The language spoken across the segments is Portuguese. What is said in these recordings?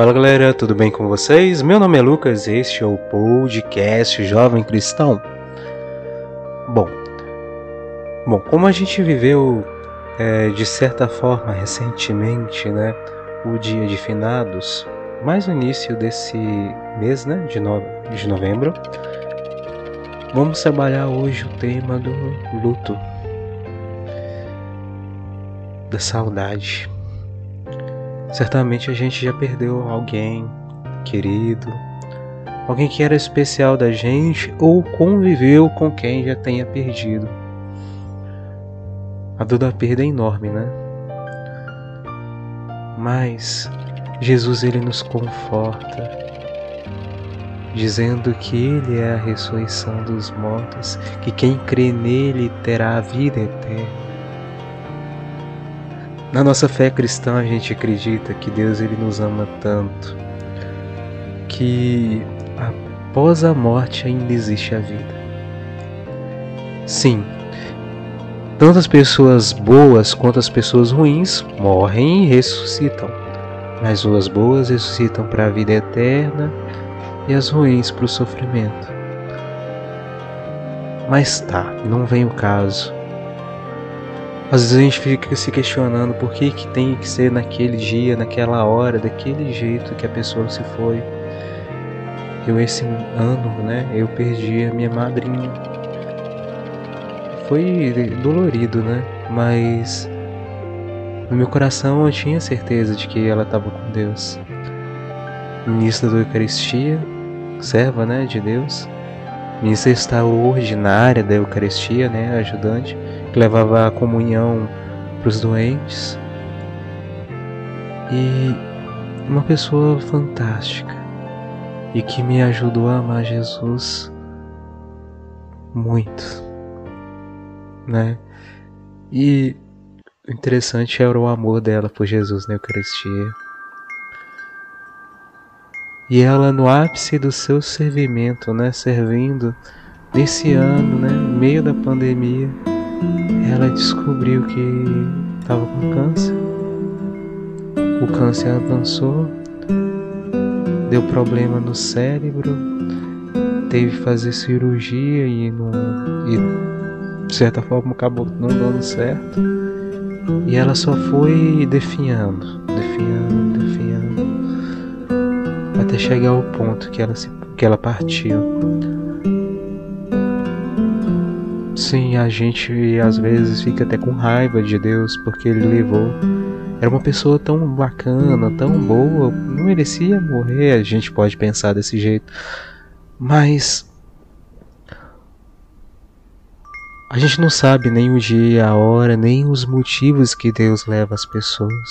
Fala galera, tudo bem com vocês? Meu nome é Lucas, este é o podcast Jovem Cristão. Bom, bom, como a gente viveu é, de certa forma recentemente, né, o dia de finados, mais no início desse mês, né, de, no, de novembro, vamos trabalhar hoje o tema do luto, da saudade. Certamente a gente já perdeu alguém querido, alguém que era especial da gente ou conviveu com quem já tenha perdido. A dor da perda é enorme, né? Mas Jesus ele nos conforta, dizendo que ele é a ressurreição dos mortos, que quem crê nele terá a vida eterna. Na nossa fé cristã, a gente acredita que Deus ele nos ama tanto que após a morte ainda existe a vida. Sim, tanto as pessoas boas quanto as pessoas ruins morrem e ressuscitam, mas as boas ressuscitam para a vida eterna e as ruins para o sofrimento. Mas tá, não vem o caso. Às vezes a gente fica se questionando por que, que tem que ser naquele dia, naquela hora, daquele jeito que a pessoa se foi. Eu esse ano, né, eu perdi a minha madrinha. Foi dolorido, né? Mas no meu coração eu tinha certeza de que ela estava com Deus. Ministra da Eucaristia, serva, né, de Deus. Ministra extraordinária da Eucaristia, né, ajudante que levava a comunhão para os doentes. E uma pessoa fantástica e que me ajudou a amar Jesus muito, né? E o interessante era o amor dela por Jesus na Eucaristia. E ela no ápice do seu servimento, né, servindo nesse ano, né, meio da pandemia, ela descobriu que estava com câncer. O câncer avançou, deu problema no cérebro, teve que fazer cirurgia e, não, e de certa forma acabou não dando certo. E ela só foi definhando, definhando, definhando, até chegar ao ponto que ela, se, que ela partiu. Sim, a gente às vezes fica até com raiva de Deus porque ele levou. Era uma pessoa tão bacana, tão boa, não merecia morrer. A gente pode pensar desse jeito, mas a gente não sabe nem o dia, a hora, nem os motivos que Deus leva as pessoas.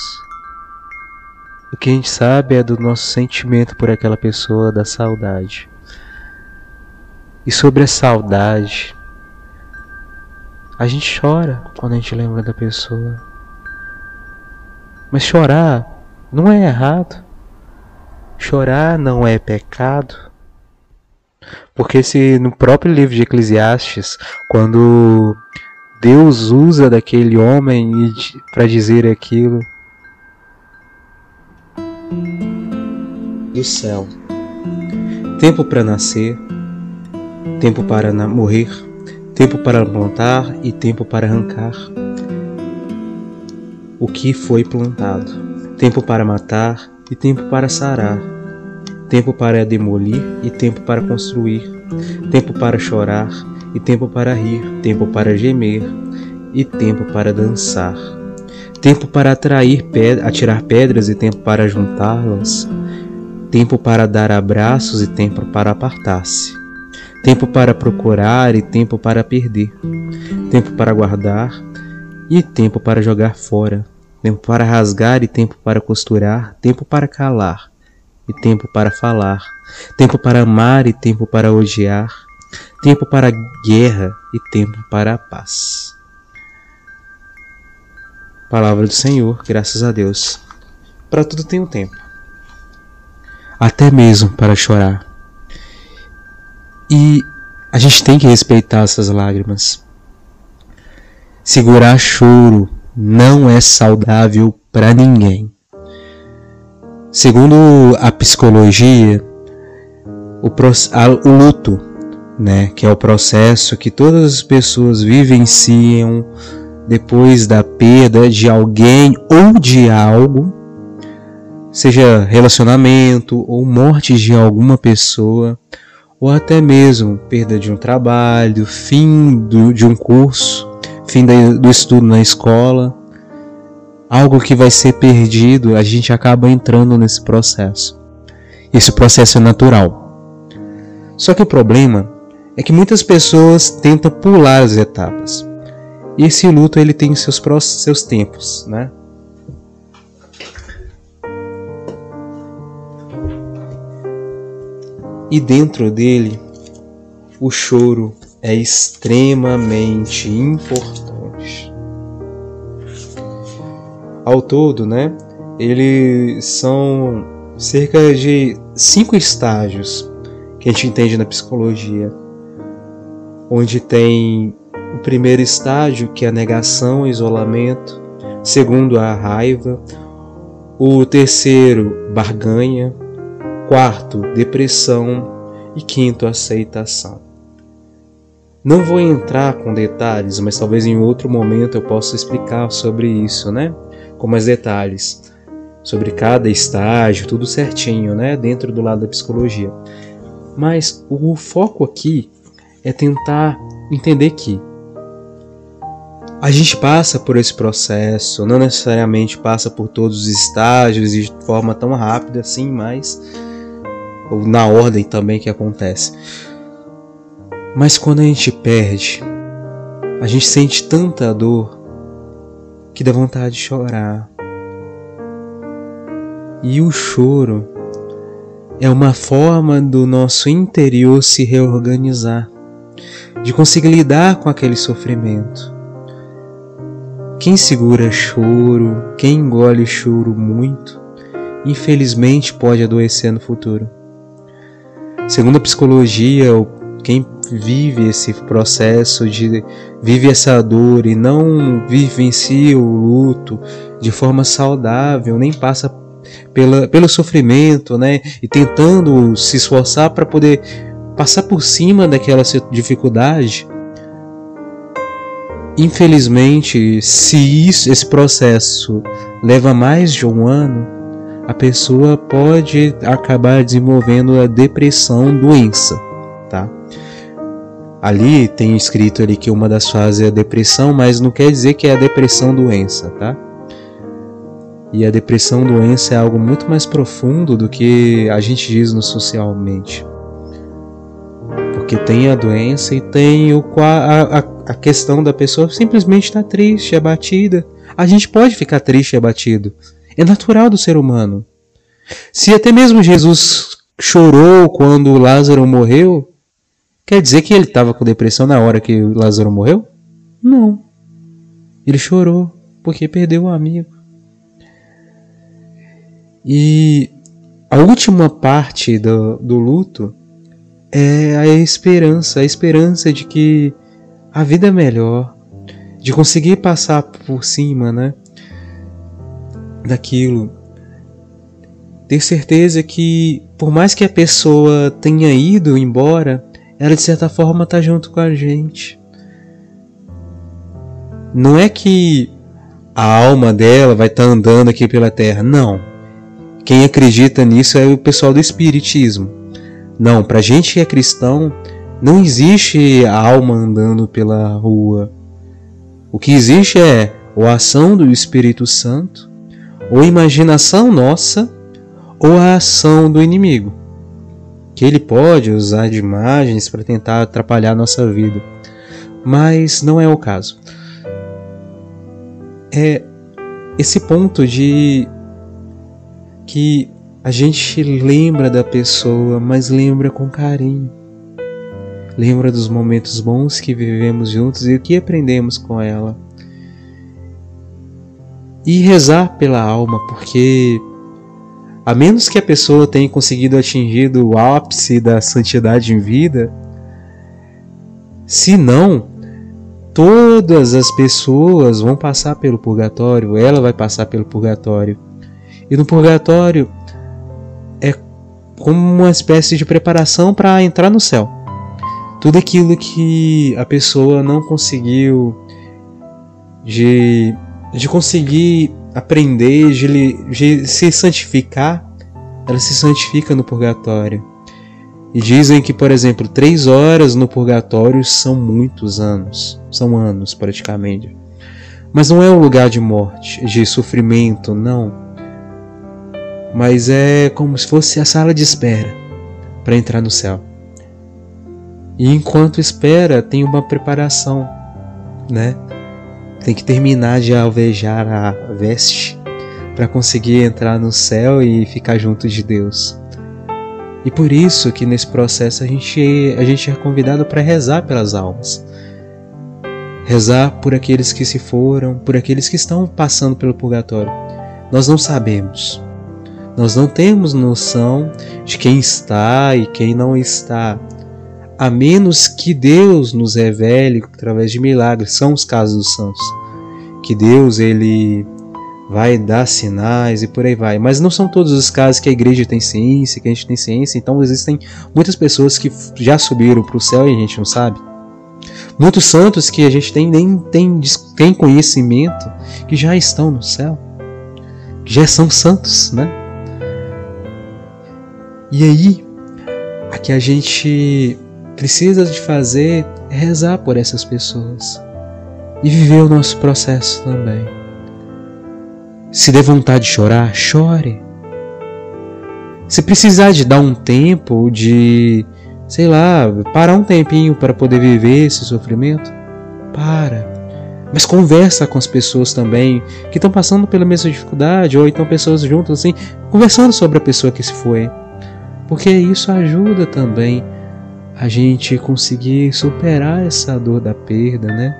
O que a gente sabe é do nosso sentimento por aquela pessoa, da saudade. E sobre a saudade, a gente chora quando a gente lembra da pessoa. Mas chorar não é errado. Chorar não é pecado. Porque se no próprio livro de Eclesiastes, quando Deus usa daquele homem para dizer aquilo do céu, tempo para nascer, tempo para morrer, tempo para plantar e tempo para arrancar. O que foi plantado, tempo para matar e tempo para sarar, tempo para demolir e tempo para construir, tempo para chorar e tempo para rir, tempo para gemer e tempo para dançar, tempo para atrair pedra, atirar pedras e tempo para juntá-las, tempo para dar abraços e tempo para apartar-se tempo para procurar e tempo para perder, tempo para guardar e tempo para jogar fora, tempo para rasgar e tempo para costurar, tempo para calar e tempo para falar, tempo para amar e tempo para odiar, tempo para guerra e tempo para a paz. Palavra do Senhor, graças a Deus. Para tudo tem um tempo, até mesmo para chorar. E a gente tem que respeitar essas lágrimas. Segurar choro não é saudável para ninguém. Segundo a psicologia, o, o luto, né, que é o processo que todas as pessoas vivenciam depois da perda de alguém ou de algo, seja relacionamento ou morte de alguma pessoa, ou até mesmo perda de um trabalho, fim do, de um curso, fim do estudo na escola, algo que vai ser perdido, a gente acaba entrando nesse processo. Esse processo é natural. Só que o problema é que muitas pessoas tentam pular as etapas. E esse luto ele tem seus seus tempos, né? E dentro dele, o choro é extremamente importante. Ao todo, né? Eles são cerca de cinco estágios que a gente entende na psicologia, onde tem o primeiro estágio que é a negação, isolamento, segundo a raiva, o terceiro barganha, quarto depressão e quinto aceitação. Não vou entrar com detalhes, mas talvez em outro momento eu possa explicar sobre isso, né? Com mais detalhes sobre cada estágio, tudo certinho, né? Dentro do lado da psicologia. Mas o foco aqui é tentar entender que a gente passa por esse processo, não necessariamente passa por todos os estágios de forma tão rápida assim, mas ou na ordem também que acontece. Mas quando a gente perde, a gente sente tanta dor que dá vontade de chorar. E o choro é uma forma do nosso interior se reorganizar, de conseguir lidar com aquele sofrimento. Quem segura choro, quem engole choro muito, infelizmente pode adoecer no futuro. Segundo a psicologia, quem vive esse processo de vive essa dor e não vivencia o luto de forma saudável, nem passa pela, pelo sofrimento, né? E tentando se esforçar para poder passar por cima daquela dificuldade. Infelizmente, se isso, esse processo leva mais de um ano, a pessoa pode acabar desenvolvendo a depressão doença, tá? Ali tem escrito ali que uma das fases é a depressão, mas não quer dizer que é a depressão doença, tá? E a depressão doença é algo muito mais profundo do que a gente diz no socialmente. Porque tem a doença e tem o, a, a, a questão da pessoa simplesmente estar tá triste, abatida. A gente pode ficar triste e abatido. É natural do ser humano. Se até mesmo Jesus chorou quando Lázaro morreu, quer dizer que ele estava com depressão na hora que Lázaro morreu? Não. Ele chorou porque perdeu um amigo. E a última parte do, do luto é a esperança a esperança de que a vida é melhor, de conseguir passar por cima, né? Daquilo. Ter certeza que, por mais que a pessoa tenha ido embora, ela de certa forma está junto com a gente. Não é que a alma dela vai estar tá andando aqui pela terra, não. Quem acredita nisso é o pessoal do Espiritismo. Não, para gente que é cristão, não existe a alma andando pela rua. O que existe é a ação do Espírito Santo ou imaginação nossa ou a ação do inimigo, que ele pode usar de imagens para tentar atrapalhar nossa vida, mas não é o caso. É esse ponto de que a gente lembra da pessoa, mas lembra com carinho. Lembra dos momentos bons que vivemos juntos e o que aprendemos com ela e rezar pela alma, porque a menos que a pessoa tenha conseguido atingir o ápice da santidade em vida, se não, todas as pessoas vão passar pelo purgatório, ela vai passar pelo purgatório. E no purgatório, como uma espécie de preparação para entrar no céu. Tudo aquilo que a pessoa não conseguiu de, de conseguir aprender, de, de se santificar, ela se santifica no purgatório. E dizem que, por exemplo, três horas no purgatório são muitos anos, são anos praticamente. Mas não é um lugar de morte, de sofrimento, não. Mas é como se fosse a sala de espera para entrar no céu. E enquanto espera, tem uma preparação, né? Tem que terminar de alvejar a veste para conseguir entrar no céu e ficar junto de Deus. E por isso que nesse processo a gente, a gente é convidado para rezar pelas almas. Rezar por aqueles que se foram, por aqueles que estão passando pelo purgatório. Nós não sabemos. Nós não temos noção de quem está e quem não está. A menos que Deus nos revele através de milagres, são os casos dos santos. Que Deus ele vai dar sinais e por aí vai. Mas não são todos os casos que a igreja tem ciência, que a gente tem ciência, então existem muitas pessoas que já subiram para o céu e a gente não sabe. Muitos santos que a gente tem, nem tem, tem conhecimento que já estão no céu, que já são santos, né? E aí, a que a gente precisa de fazer é rezar por essas pessoas e viver o nosso processo também. Se der vontade de chorar, chore. Se precisar de dar um tempo, de, sei lá, parar um tempinho para poder viver esse sofrimento, para. Mas conversa com as pessoas também que estão passando pela mesma dificuldade, ou então pessoas juntas assim, conversando sobre a pessoa que se foi. Porque isso ajuda também a gente conseguir superar essa dor da perda, né?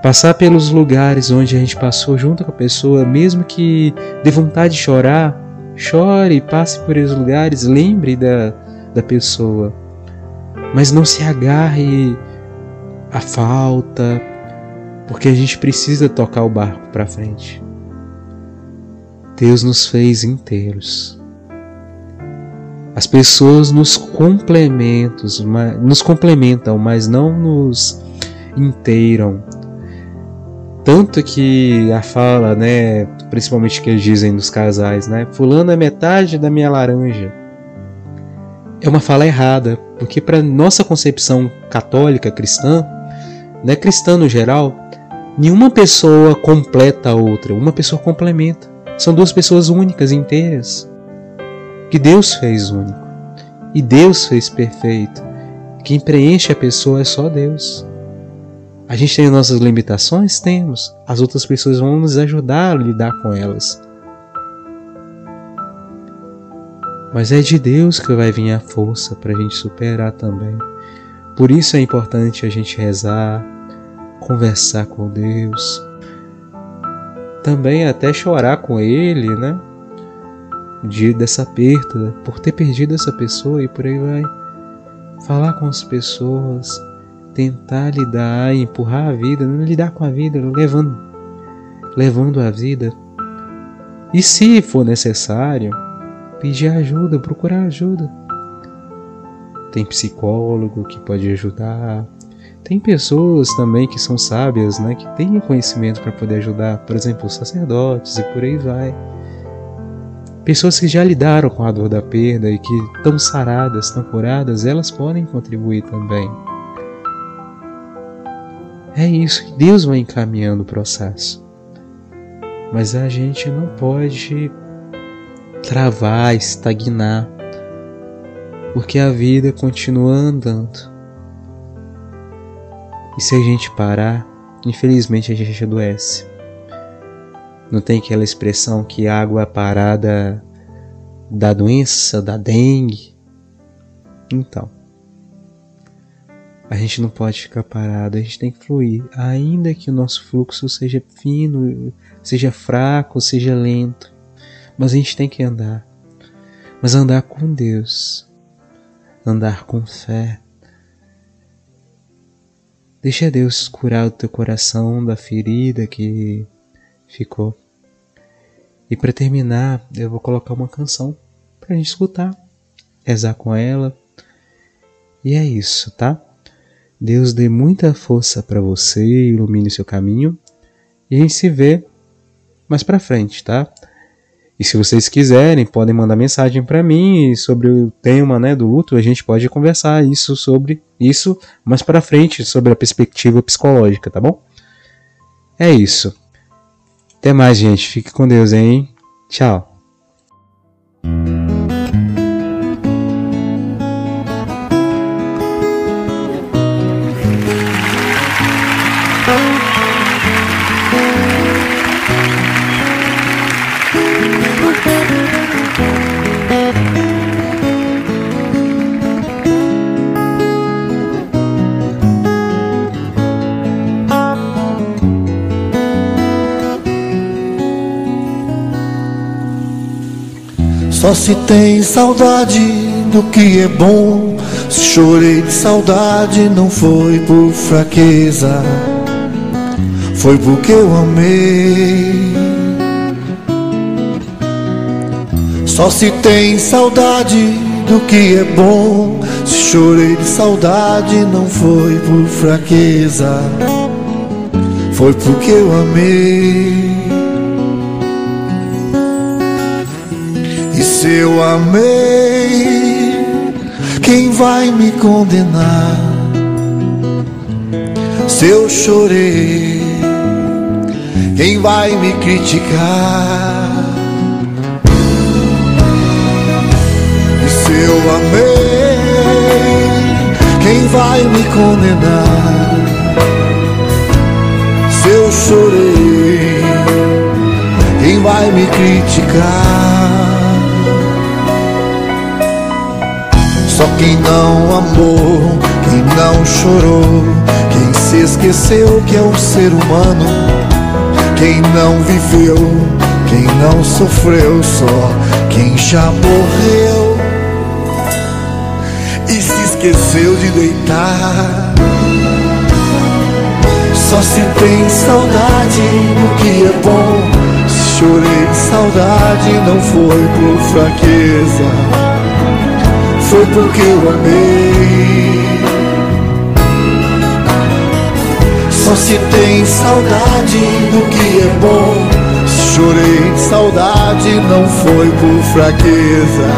Passar pelos lugares onde a gente passou junto com a pessoa, mesmo que dê vontade de chorar, chore, passe por esses lugares, lembre da, da pessoa. Mas não se agarre à falta, porque a gente precisa tocar o barco para frente. Deus nos fez inteiros. As pessoas nos complementam, nos complementam, mas não nos inteiram tanto que a fala, né, principalmente que eles dizem dos casais, né, fulano é metade da minha laranja. É uma fala errada, porque para nossa concepção católica cristã, né, cristã no geral, nenhuma pessoa completa a outra, uma pessoa complementa. São duas pessoas únicas, inteiras, que Deus fez único e Deus fez perfeito. Quem preenche a pessoa é só Deus. A gente tem nossas limitações? Temos. As outras pessoas vão nos ajudar a lidar com elas. Mas é de Deus que vai vir a força para a gente superar também. Por isso é importante a gente rezar, conversar com Deus, também até chorar com Ele, né? De dessa perda, por ter perdido essa pessoa e por aí vai. Falar com as pessoas, tentar lidar, empurrar a vida, não lidar com a vida, levando, levando a vida. E se for necessário, pedir ajuda, procurar ajuda. Tem psicólogo que pode ajudar. Tem pessoas também que são sábias, né, que têm conhecimento para poder ajudar, por exemplo, sacerdotes e por aí vai. Pessoas que já lidaram com a dor da perda e que estão saradas, estão curadas, elas podem contribuir também. É isso que Deus vai encaminhando o processo. Mas a gente não pode travar, estagnar, porque a vida continua andando. E se a gente parar, infelizmente a gente adoece. Não tem aquela expressão que água parada da doença, da dengue? Então, a gente não pode ficar parado, a gente tem que fluir, ainda que o nosso fluxo seja fino, seja fraco, seja lento. Mas a gente tem que andar. Mas andar com Deus, andar com fé. Deixa Deus curar o teu coração da ferida que ficou. E para terminar, eu vou colocar uma canção pra gente escutar, rezar com ela. E é isso, tá? Deus dê muita força para você, ilumine seu caminho e a gente se vê mais para frente, tá? E se vocês quiserem, podem mandar mensagem para mim sobre o tema, né, do luto, a gente pode conversar isso sobre isso mais para frente sobre a perspectiva psicológica, tá bom? É isso. Até mais, gente. Fique com Deus, hein? Tchau. Só se tem saudade do que é bom. Se chorei de saudade, não foi por fraqueza, foi porque eu amei. Só se tem saudade do que é bom. Se chorei de saudade, não foi por fraqueza, foi porque eu amei. Se eu amei, quem vai me condenar? Se eu chorei, quem vai me criticar? E se eu amei, quem vai me condenar? Se eu chorei, quem vai me criticar? Quem não amou, quem não chorou, quem se esqueceu que é um ser humano, quem não viveu, quem não sofreu, só quem já morreu e se esqueceu de deitar. Só se tem saudade do que é bom. Se chorei de saudade, não foi por fraqueza porque eu amei. Só se tem saudade do que é bom. Chorei de saudade, não foi por fraqueza,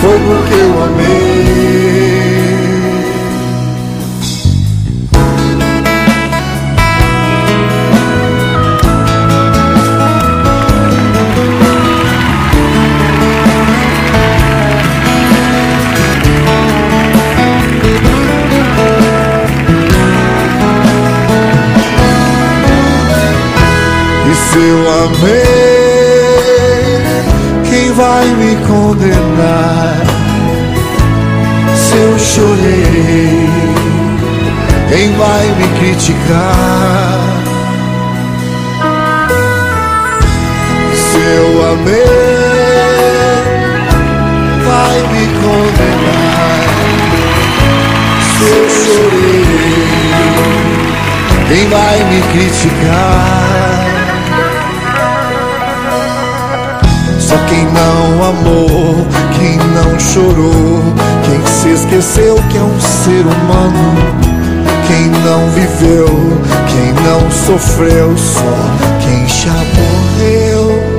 foi porque eu amei. Eu amei, quem vai me condenar? Se eu chorei, quem vai me criticar? Se eu amei, vai me condenar? Se eu chorei, quem vai me criticar? Não amou, quem não chorou, quem se esqueceu que é um ser humano, quem não viveu, quem não sofreu, só quem já morreu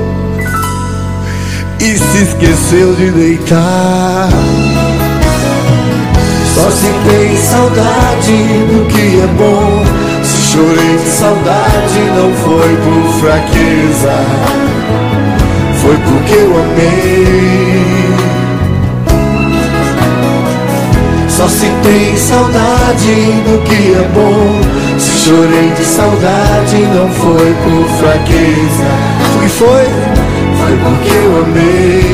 e se esqueceu de deitar. Só se tem saudade do que é bom. Se chorei de saudade, não foi por fraqueza foi porque eu amei. Só se tem saudade do que é bom. Se chorei de saudade, não foi por fraqueza. Foi, foi, foi porque eu amei.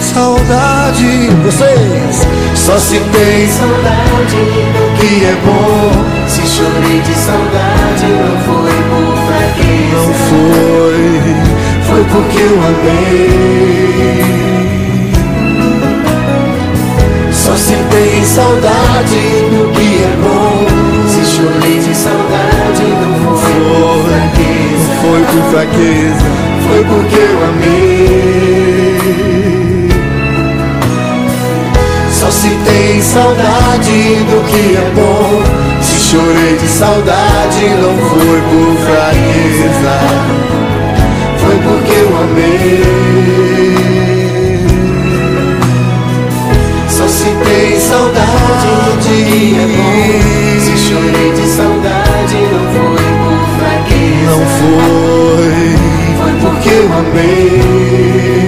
Saudade, vocês. Só se tem saudade do que é bom. Se chorei de saudade, não foi por fraqueza. Não foi corpo que eu amei. Só se tem saudade do que é bom. Se chorei de saudade, não foi por fraqueza. Não foi por fraqueza, foi porque eu amei. Só se tem saudade do que é bom. Se chorei de saudade, não foi por fraqueza porque eu amei. Só tem saudade que é bom. Se chorei de saudade, não foi por fraqueza. Não foi, Foi porque eu amei.